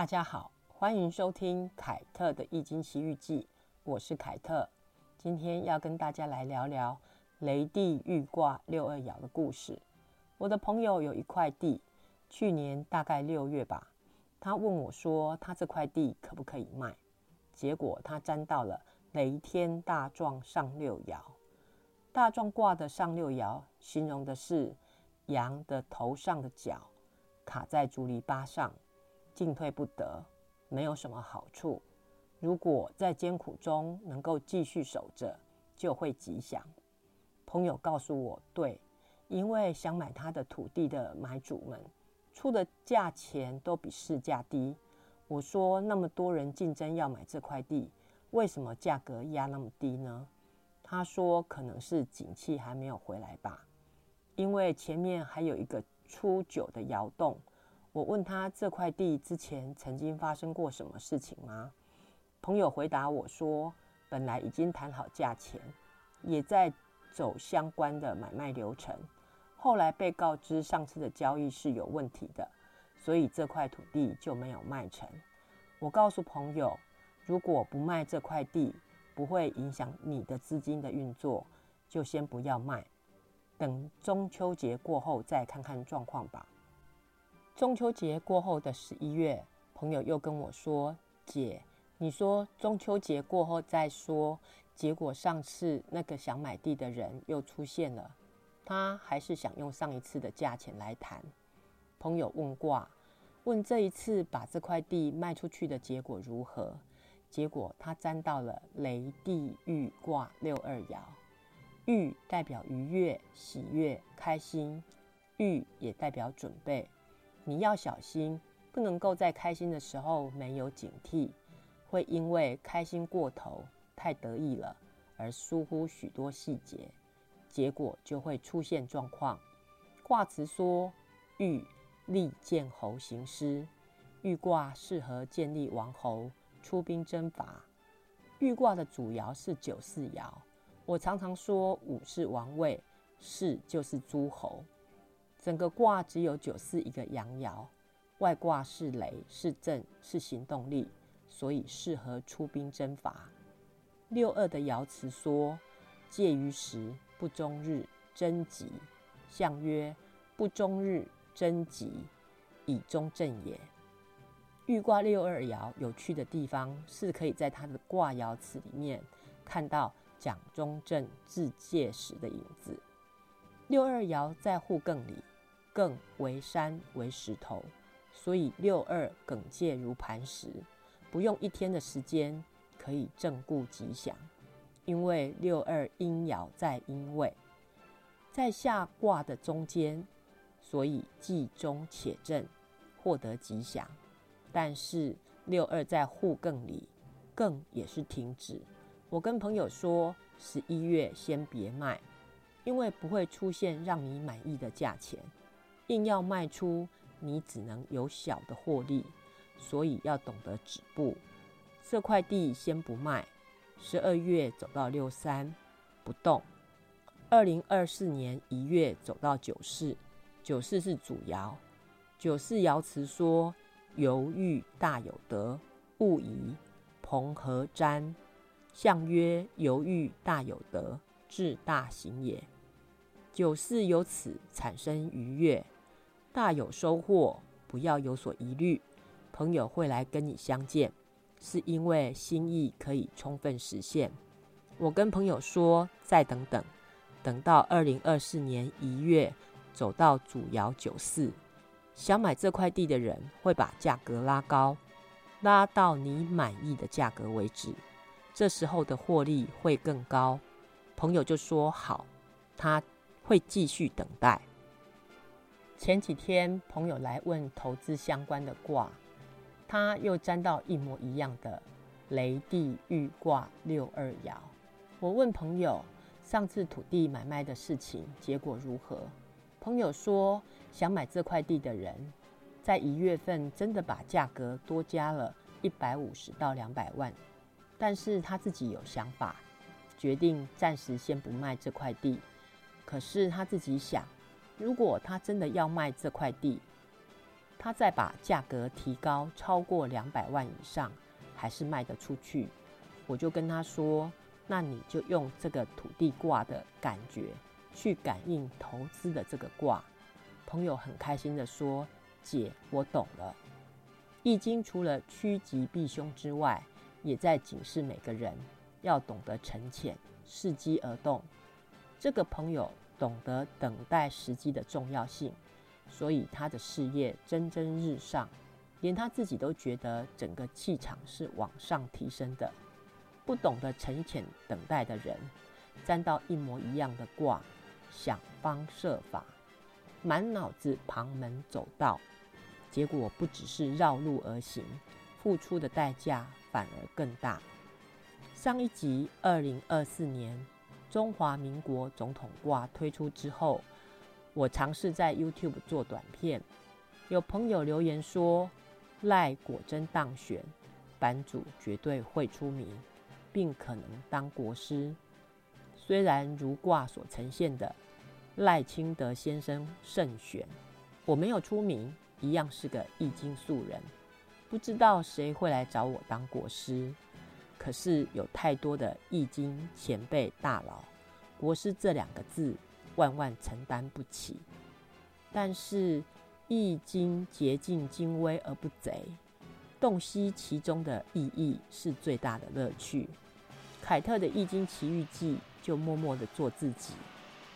大家好，欢迎收听凯特的《易经奇遇记》，我是凯特。今天要跟大家来聊聊雷地遇卦六二爻的故事。我的朋友有一块地，去年大概六月吧，他问我说，他这块地可不可以卖？结果他沾到了雷天大壮上六爻。大壮卦的上六爻，形容的是羊的头上的角卡在竹篱笆上。进退不得，没有什么好处。如果在艰苦中能够继续守着，就会吉祥。朋友告诉我，对，因为想买他的土地的买主们出的价钱都比市价低。我说，那么多人竞争要买这块地，为什么价格压那么低呢？他说，可能是景气还没有回来吧，因为前面还有一个初九的窑洞。我问他这块地之前曾经发生过什么事情吗？朋友回答我说，本来已经谈好价钱，也在走相关的买卖流程，后来被告知上次的交易是有问题的，所以这块土地就没有卖成。我告诉朋友，如果不卖这块地，不会影响你的资金的运作，就先不要卖，等中秋节过后再看看状况吧。中秋节过后的十一月，朋友又跟我说：“姐，你说中秋节过后再说。”结果上次那个想买地的人又出现了，他还是想用上一次的价钱来谈。朋友问卦，问这一次把这块地卖出去的结果如何？结果他沾到了雷地玉卦六二爻，玉代表愉悦、喜悦、开心，玉也代表准备。你要小心，不能够在开心的时候没有警惕，会因为开心过头、太得意了而疏忽许多细节，结果就会出现状况。卦辞说：“欲立见侯行师，欲卦适合建立王侯出兵征伐。欲卦的主爻是九四爻，我常常说五是王位，四就是诸侯。”整个卦只有九四一个阳爻，外卦是雷，是震，是行动力，所以适合出兵征伐。六二的爻辞说：“介于时，不终日，贞吉。”象曰：“不终日，贞吉，以中正也。”豫卦六二爻有趣的地方是，可以在它的卦爻辞里面看到蒋中正自介时的影子。六二爻在户艮里。艮为山为石头，所以六二艮介如磐石，不用一天的时间可以正固吉祥。因为六二阴爻在阴位，在下卦的中间，所以既中且正，获得吉祥。但是六二在互艮里，艮也是停止。我跟朋友说，十一月先别卖，因为不会出现让你满意的价钱。硬要卖出，你只能有小的获利，所以要懂得止步。这块地先不卖，十二月走到六三不动。二零二四年一月走到九四，九四是主爻，九四爻辞说：犹豫大有德，勿疑朋和瞻。象曰：犹豫大有德，志大行也。九四由此产生愉悦。大有收获，不要有所疑虑。朋友会来跟你相见，是因为心意可以充分实现。我跟朋友说，再等等，等到二零二四年一月走到主窑九四，想买这块地的人会把价格拉高，拉到你满意的价格为止。这时候的获利会更高。朋友就说好，他会继续等待。前几天朋友来问投资相关的卦，他又沾到一模一样的雷地豫卦六二爻。我问朋友上次土地买卖的事情结果如何？朋友说想买这块地的人在一月份真的把价格多加了一百五十到两百万，但是他自己有想法，决定暂时先不卖这块地。可是他自己想。如果他真的要卖这块地，他再把价格提高超过两百万以上，还是卖得出去。我就跟他说：“那你就用这个土地卦的感觉去感应投资的这个卦。”朋友很开心的说：“姐，我懂了。易经除了趋吉避凶之外，也在警示每个人要懂得沉潜，伺机而动。”这个朋友懂得等待时机的重要性。所以他的事业蒸蒸日上，连他自己都觉得整个气场是往上提升的。不懂得沉潜等待的人，沾到一模一样的卦，想方设法，满脑子旁门走道，结果不只是绕路而行，付出的代价反而更大。上一集二零二四年中华民国总统卦推出之后。我尝试在 YouTube 做短片，有朋友留言说赖果真当选，版主绝对会出名，并可能当国师。虽然如卦所呈现的赖清德先生胜选，我没有出名，一样是个易经素人，不知道谁会来找我当国师。可是有太多的易经前辈大佬，国师这两个字。万万承担不起，但是易经竭尽精微而不贼，洞悉其中的意义是最大的乐趣。凯特的易经奇遇记就默默的做自己，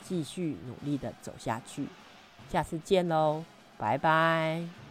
继续努力的走下去。下次见喽，拜拜。